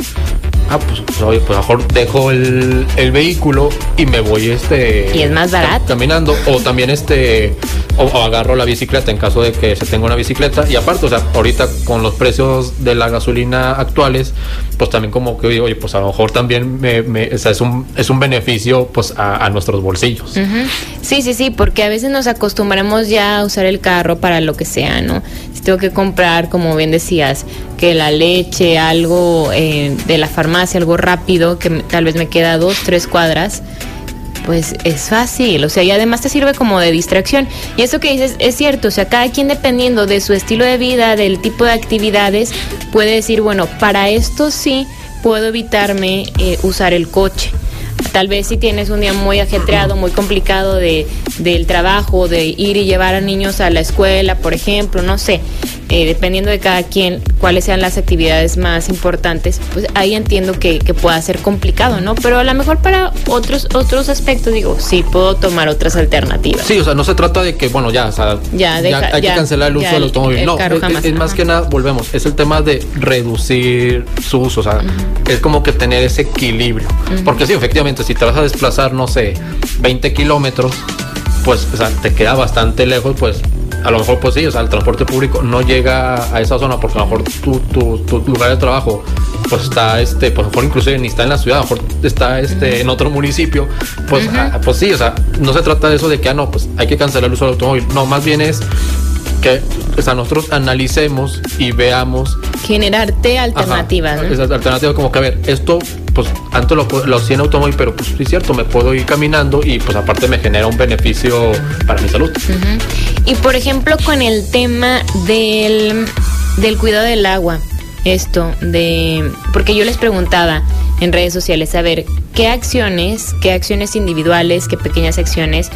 ah, pues, pues, oye, pues mejor dejo el, el, vehículo y me voy este. Y es más barato. Caminando. O también este. O, o, agarro la bicicleta en caso de que se tenga una bicicleta. Y aparte, o sea, ahorita con los precios de la gasolina actuales, pues también como que digo, oye, pues a lo mejor también me, me, o sea, es, un, es un beneficio pues a, a nuestros bolsillos. Uh -huh. Sí, sí, sí, porque a veces nos acostumbramos ya a usar el carro para lo que sea, ¿no? Si tengo que comprar, como bien decías, que la leche, algo eh, de la farmacia, algo rápido, que tal vez me queda dos, tres cuadras, pues es fácil, o sea, y además te sirve como de distracción. Y eso que dices es cierto, o sea, cada quien dependiendo de su estilo de vida, del tipo de actividades, puede decir, bueno, para esto sí puedo evitarme eh, usar el coche. Tal vez si tienes un día muy ajetreado, muy complicado de, del trabajo, de ir y llevar a niños a la escuela, por ejemplo, no sé, eh, dependiendo de cada quien, cuáles sean las actividades más importantes, pues ahí entiendo que, que, pueda ser complicado, ¿no? Pero a lo mejor para otros otros aspectos, digo, sí, puedo tomar otras alternativas. Sí, o sea, no se trata de que, bueno, ya, o sea, ya, hay que cancelar el uso del automóvil. no, es, más que nada, volvemos, es el tema de reducir su uso, o sea, es como que tener ese equilibrio. Porque sí, efectivamente, si te vas a desplazar, no sé, 20 kilómetros, pues o sea, te queda bastante lejos, pues a lo mejor pues sí, o sea, el transporte público no llega a esa zona porque a lo mejor tu, tu, lugar de trabajo pues está este, pues a lo mejor inclusive ni está en la ciudad, a lo mejor está este en otro municipio, pues, ah, pues sí, o sea, no se trata de eso de que ah no, pues hay que cancelar el uso del automóvil, no, más bien es que o sea, nosotros analicemos y veamos. Generarte alternativas. Ajá, ¿no? alternativa como que, a ver, esto, pues antes lo, lo hacía en automóvil, pero pues sí es cierto, me puedo ir caminando y pues aparte me genera un beneficio para mi salud. Y por ejemplo, con el tema del, del cuidado del agua, esto de. Porque yo les preguntaba en redes sociales, a ver, ¿qué acciones, qué acciones individuales, qué pequeñas acciones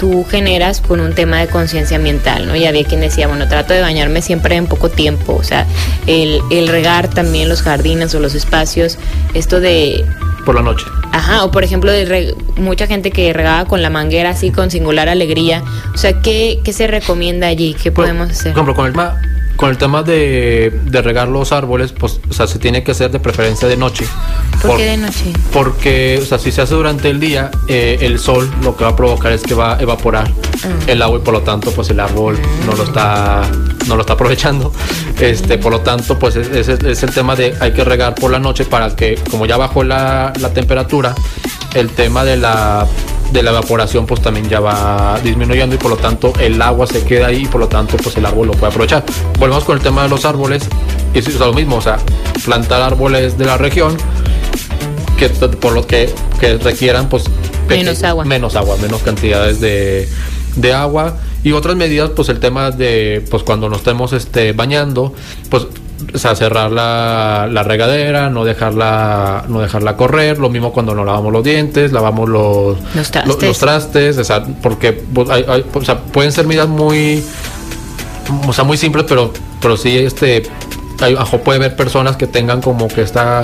tú generas con un tema de conciencia ambiental, ¿no? Y había quien decía, bueno, trato de bañarme siempre en poco tiempo, o sea, el, el regar también los jardines o los espacios, esto de... Por la noche. Ajá, o por ejemplo, de mucha gente que regaba con la manguera así con singular alegría, o sea, ¿qué, qué se recomienda allí? ¿Qué podemos hacer? Por ejemplo, con el con el tema de, regar los árboles, pues, o sea, se tiene que hacer de preferencia de noche. ¿Por, qué de noche? Porque, o sea, si se hace durante el día, eh, el sol lo que va a provocar es que va a evaporar ah. el agua y por lo tanto, pues el árbol no lo está, no lo está aprovechando. Este, por lo tanto, pues es, es, el tema de hay que regar por la noche para que, como ya bajó la, la temperatura, el tema de la de la evaporación pues también ya va disminuyendo y por lo tanto el agua se queda ahí y por lo tanto pues el árbol lo puede aprovechar. Volvemos con el tema de los árboles, y es lo mismo, o sea, plantar árboles de la región que por lo que, que requieran pues menos agua. Menos agua, menos cantidades de, de agua y otras medidas pues el tema de pues cuando nos estemos este bañando pues o sea, cerrar la, la, regadera, no dejarla, no dejarla correr, lo mismo cuando nos lavamos los dientes, lavamos los, los trastes, o sea, porque pues, o sea, pueden ser medidas muy, o sea, muy simples, pero, pero sí, este, hay, puede haber personas que tengan como que esta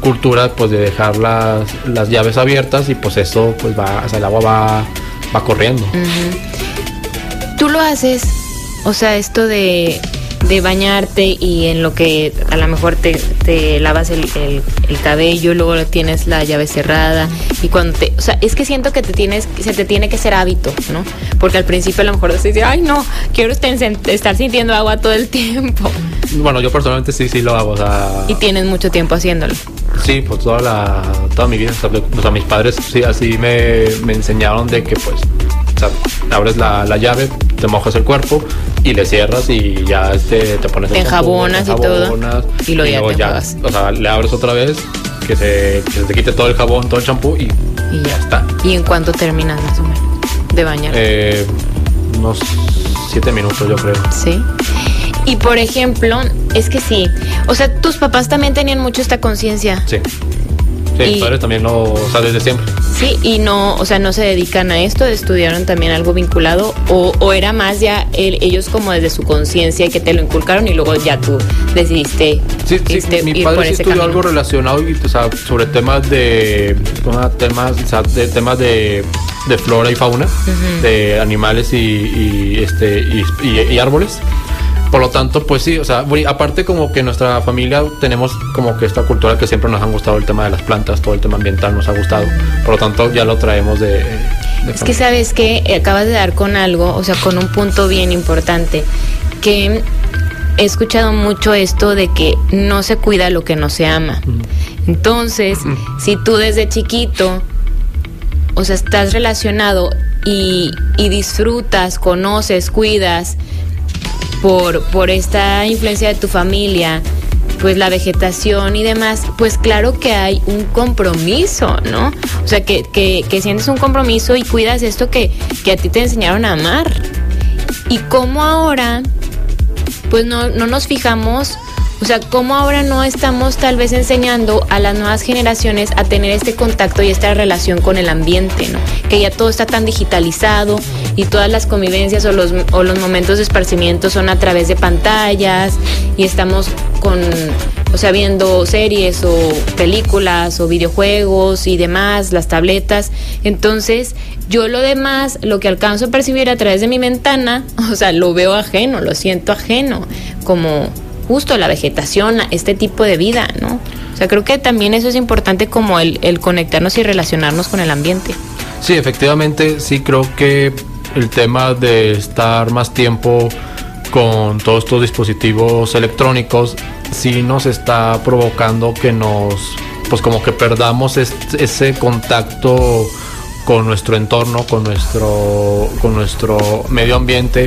cultura, pues, de dejar las, las llaves abiertas y pues eso, pues va, o sea, el agua va, va corriendo. Tú lo haces, o sea, esto de de bañarte y en lo que a lo mejor te, te lavas el, el, cabello, luego tienes la llave cerrada y cuando te, o sea, es que siento que te tienes, se te tiene que ser hábito, ¿no? Porque al principio a lo mejor te ay no, quiero estar sintiendo agua todo el *laughs* tiempo. Bueno, yo personalmente sí, sí lo hago, o sea... Y tienes mucho tiempo haciéndolo. Sí, pues toda la, toda mi vida, o sea, mis padres sí, así me, me enseñaron de que pues o sea, abres la, la, llave, te mojas el cuerpo y le cierras y ya este, te pones te enjabonas y todo. Y, lo ya, O sea, le abres otra vez, que se, que se te quite todo el jabón, todo el champú y, ya. está. ¿Y en cuánto terminas más o menos de bañar? Eh, unos siete minutos, yo creo. Sí. Y por ejemplo, es que sí. O sea, tus papás también tenían mucho esta conciencia. Sí. Sí, padres también lo, o sea, desde siempre. Sí, y no, o sea, no se dedican a esto, estudiaron también algo vinculado, o, o era más ya ellos como desde su conciencia que te lo inculcaron y luego ya tú decidiste. Sí, sí, este, mi padre sí estudió algo relacionado y, o sea, sobre temas de, temas, o sea, de temas de, de flora y fauna, de animales y, y este y, y árboles. Por lo tanto, pues sí, o sea, aparte como que nuestra familia tenemos como que esta cultura que siempre nos ha gustado el tema de las plantas, todo el tema ambiental nos ha gustado. Por lo tanto, ya lo traemos de... es que sabes que acabas de dar con algo, o sea, con un punto bien importante, que he escuchado mucho esto de que no se cuida lo que no se ama. Entonces, si tú desde chiquito, o sea, estás relacionado y, y disfrutas, conoces, cuidas, por, por esta influencia de tu familia, pues la vegetación y demás, pues claro que hay un compromiso, ¿no? O sea, que, que, sientes un compromiso y cuidas esto que, que, a ti te enseñaron a amar. Y cómo ahora, pues no, no nos fijamos o sea, cómo ahora no estamos tal vez enseñando a las nuevas generaciones a tener este contacto y esta relación con el ambiente, ¿no? Que ya todo está tan digitalizado y todas las convivencias o los, o los momentos de esparcimiento son a través de pantallas y estamos con, o sea, viendo series o películas o videojuegos y demás, las tabletas. Entonces, yo lo demás, lo que alcanzo a percibir a través de mi ventana, *laughs* o sea, lo veo ajeno, lo siento ajeno, como justo la vegetación, este tipo de vida, ¿no? O sea, creo que también eso es importante como el, el conectarnos y relacionarnos con el ambiente. Sí, efectivamente, sí creo que el tema de estar más tiempo con todos estos dispositivos electrónicos sí nos está provocando que nos, pues como que perdamos ese contacto con nuestro entorno, con nuestro, con nuestro medio ambiente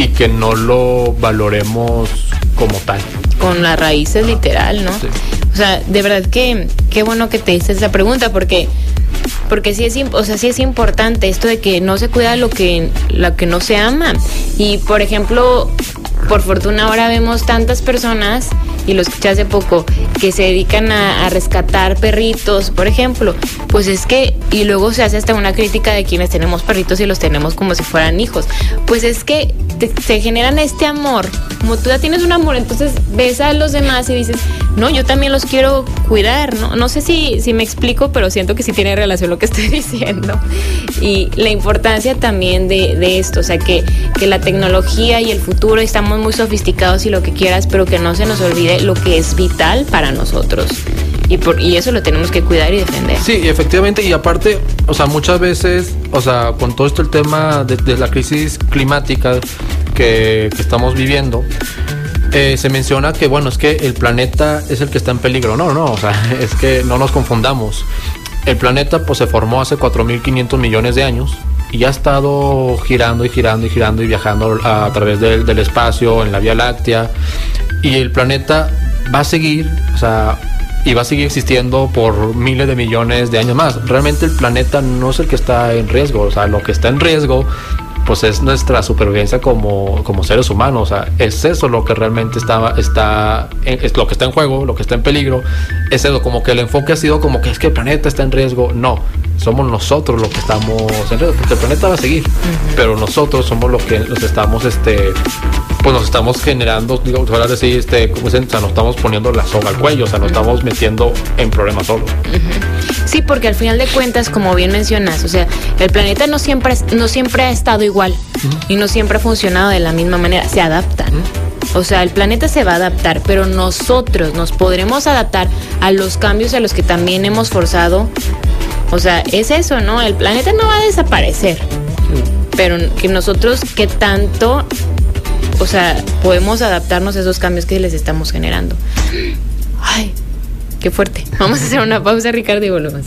y que no lo valoremos como tal. Con las raíces literal, ¿no? O sea, de verdad que qué bueno que te hice esa pregunta porque porque sí es, o sea, sí es importante esto de que no se cuida lo que, lo que no se ama. Y por ejemplo, por fortuna ahora vemos tantas personas, y lo escuché hace poco, que se dedican a, rescatar perritos, por ejemplo. Pues es que, y luego se hace hasta una crítica de quienes tenemos perritos y los tenemos como si fueran hijos. Pues es que se generan este amor. Como tú ya tienes un amor, entonces ves a los demás y dices, no, yo también los quiero cuidar, ¿no? No sé si, si me explico, pero siento que sí tiene relación lo que *laughs* estoy diciendo. Y la importancia también de, de esto, o sea, que, que la tecnología y el futuro estamos muy sofisticados y lo que quieras, pero que no se nos olvide lo que es vital para nosotros. Y, por, y eso lo tenemos que cuidar y defender. Sí, efectivamente, y aparte, o sea, muchas veces, o sea, con todo esto el tema de, la crisis climática que, que estamos viviendo, eh, se menciona que, bueno, es que el planeta es el que está en peligro. No, no, o sea, *laughs* es que no nos confundamos. El planeta pues se formó hace 4.500 millones de años y ha estado girando y girando y girando y viajando a, través del, del, espacio, en la Vía Láctea. Y el planeta va a seguir, o sea, y va a seguir existiendo por miles de millones de años más. Realmente el planeta no es el que está en riesgo, o sea, lo que está en riesgo pues es nuestra supervivencia como, como seres humanos. O sea, es eso lo que realmente está, está es lo que está en juego, lo que está en peligro. Es eso, como que el enfoque ha sido como que es que el planeta está en riesgo. No, somos nosotros los que estamos en riesgo, porque el planeta va a seguir, pero nosotros somos los que los estamos, este, pues nos estamos generando, digo, decir, este, como dicen, o sea, nos estamos poniendo la soga al cuello, o sea, nos estamos metiendo en problemas solo. Sí, porque al final de cuentas, como bien mencionas, o sea, el planeta no siempre, no siempre ha estado igual y no siempre ha funcionado de la misma manera, se adapta. O sea, el planeta se va a adaptar, pero nosotros nos podremos adaptar a los cambios a los que también hemos forzado. O sea, es eso, ¿no? El planeta no va a desaparecer, pero que nosotros, ¿qué tanto, o sea, podemos adaptarnos a esos cambios que les estamos generando? Ay, Qué fuerte. *laughs* Vamos a hacer una pausa, Ricardo, y volvemos.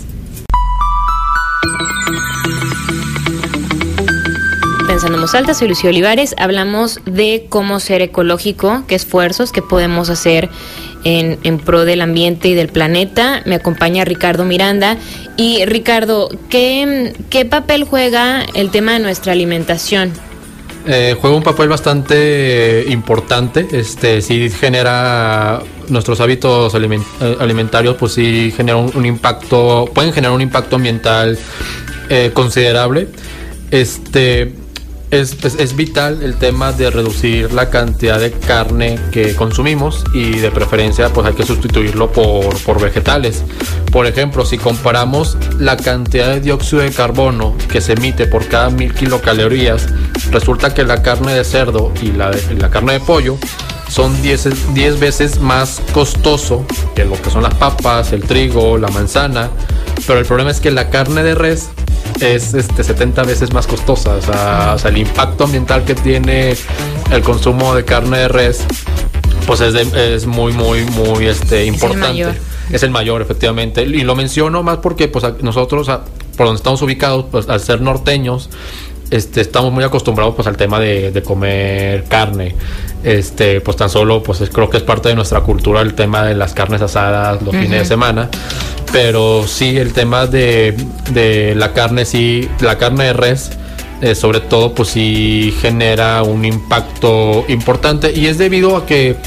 Pensando en alta, soy Lucía Olivares. Hablamos de cómo ser ecológico, qué esfuerzos que podemos hacer en, en, pro del ambiente y del planeta. Me acompaña Ricardo Miranda. Y Ricardo, ¿qué, qué papel juega el tema de nuestra alimentación? Eh, juega un papel bastante importante. Este sí genera nuestros hábitos eh, alimentarios, pues sí genera un, impacto, pueden generar un impacto ambiental eh, considerable. Este es, vital el tema de reducir la cantidad de carne que consumimos y de preferencia pues hay que sustituirlo por, por vegetales. Por ejemplo, si comparamos la cantidad de dióxido de carbono que se emite por cada mil kilocalorías, resulta que la carne de cerdo y la, la carne de pollo son 10, 10 veces más costoso que lo que son las papas, el trigo, la manzana. Pero el problema es que la carne de res es este 70 veces más costosa. O sea, el impacto ambiental que tiene el consumo de carne de res, pues es, es muy, muy, muy este, importante. Es el, mayor. efectivamente. Y lo menciono más porque pues nosotros, por donde estamos ubicados, pues al ser norteños, este, estamos muy acostumbrados pues al tema de, comer carne. Este, pues tan solo, pues creo que es parte de nuestra cultura el tema de las carnes asadas los fines de semana. Pero sí, el tema de, de la carne, sí, la carne de res, eh, sobre todo, pues sí genera un impacto importante. Y es debido a que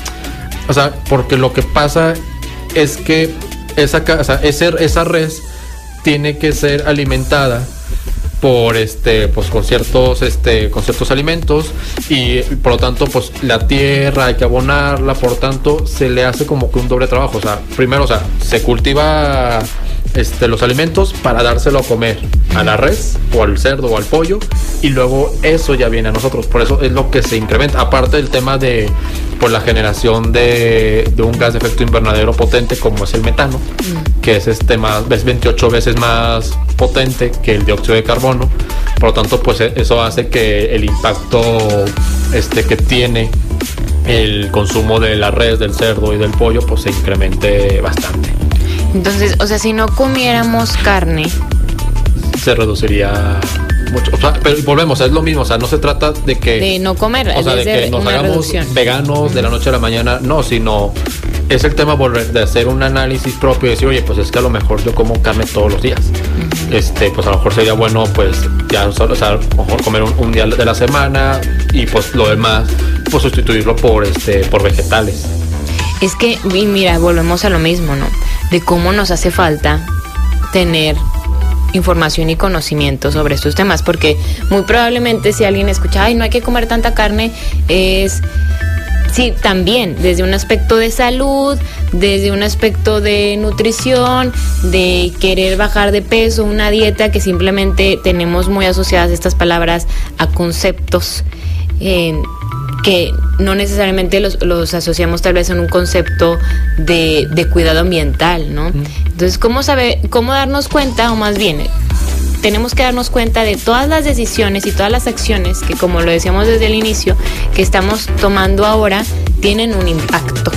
O sea, porque lo que pasa es que esa, o sea, esa res tiene que ser alimentada por este pues con ciertos este con ciertos alimentos y por lo tanto pues la tierra hay que abonarla por tanto se le hace como que un doble trabajo. O sea primero o sea se cultiva este, los alimentos para dárselo a comer a la res o al cerdo o al pollo y luego eso ya viene a nosotros. Por eso es lo que se incrementa. Aparte del tema de pues, la generación de, un gas de efecto invernadero potente como es el metano, mm. que es este más, es 28 veces más potente que el dióxido de carbono. Por lo tanto, pues e, eso hace que el impacto este, que tiene el consumo de la res, del cerdo y del pollo, pues se incremente bastante. Entonces, o sea, si no comiéramos carne, se reduciría mucho. O sea, pero volvemos, es lo mismo, o sea, no se trata de que... De no comer, o sea, de, que nos hagamos veganos de la noche a la mañana, no, sino es el tema de hacer un análisis propio y decir, oye, pues es que a lo mejor yo como carne todos los días. Este, pues a lo mejor sería bueno, pues ya, o sea, a lo mejor comer un, día de la semana y pues lo demás, pues sustituirlo por, este, por vegetales. Es que, mira, volvemos a lo mismo, ¿no? De cómo nos hace falta tener información y conocimiento sobre estos temas, porque muy probablemente si alguien escucha, ay, no hay que comer tanta carne, es... Sí, también, desde un aspecto de salud, desde un aspecto de nutrición, de querer bajar de peso, una dieta que simplemente tenemos muy asociadas estas palabras a conceptos. Eh, que no necesariamente los, los, asociamos tal vez en un concepto de, de cuidado ambiental, ¿no? Entonces, ¿cómo, saber, ¿cómo darnos cuenta, o más bien, tenemos que darnos cuenta de todas las decisiones y todas las acciones que, como lo decíamos desde el inicio, que estamos tomando ahora, tienen un impacto?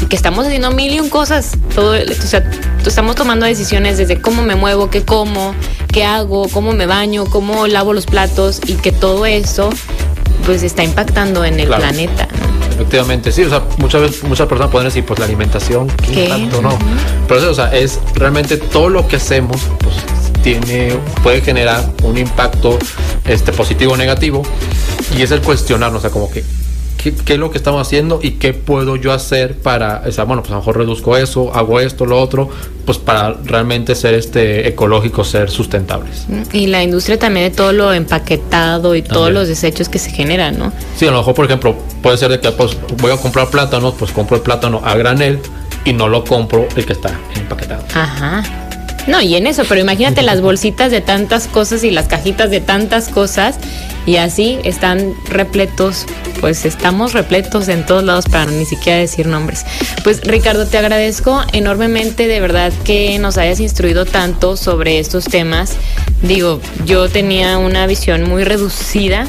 Y que estamos haciendo mil y un cosas. Todo, o sea, estamos tomando decisiones desde cómo me muevo, qué como, qué hago, cómo me baño, cómo lavo los platos y que todo eso pues está impactando en el planeta. Efectivamente, sí, o sea, muchas veces muchas personas pueden decir, pues la alimentación, ¿qué, impacto? No, pero eso, o sea, es realmente todo lo que hacemos, pues tiene, puede generar un impacto este, positivo o negativo, y es el cuestionarnos, o sea, como que ¿Qué, es lo que estamos haciendo y qué puedo yo hacer para, o sea, bueno, pues a lo mejor reduzco eso, hago esto, lo otro, pues para realmente ser este ecológico, ser sustentables. Y la industria también de todo lo empaquetado y todos los desechos que se generan, ¿no? Sí, a lo mejor, por ejemplo, puede ser de que pues, voy a comprar plátanos, pues compro el plátano a granel y no lo compro el que está empaquetado. Ajá. No, y en eso, pero imagínate las *laughs* bolsitas de tantas cosas y las cajitas de tantas cosas y así están repletos, pues estamos repletos en todos lados para ni siquiera decir nombres. Pues Ricardo, te agradezco enormemente de verdad que nos hayas instruido tanto sobre estos temas. Digo, yo tenía una visión muy reducida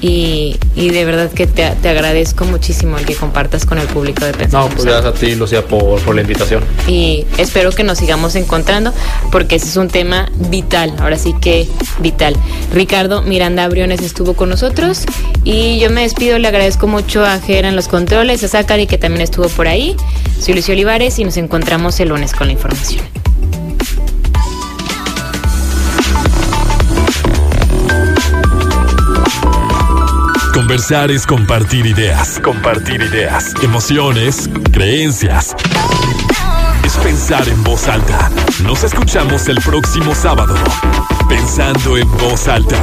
y, de verdad que te, agradezco muchísimo el que compartas con el público de Pensamiento. No, pues gracias a ti, Lucía, por, por la invitación. Y espero que nos sigamos encontrando porque ese es un tema vital, ahora sí que vital. Ricardo Miranda Briones estuvo con nosotros y yo me despido, le agradezco mucho a Jera en los controles, a Zachary que también estuvo por ahí. Soy Lucio Olivares y nos encontramos el lunes con la información. Conversar es compartir ideas. Compartir ideas. Emociones, creencias. Es pensar en voz alta. Nos escuchamos el próximo sábado. Pensando en voz alta.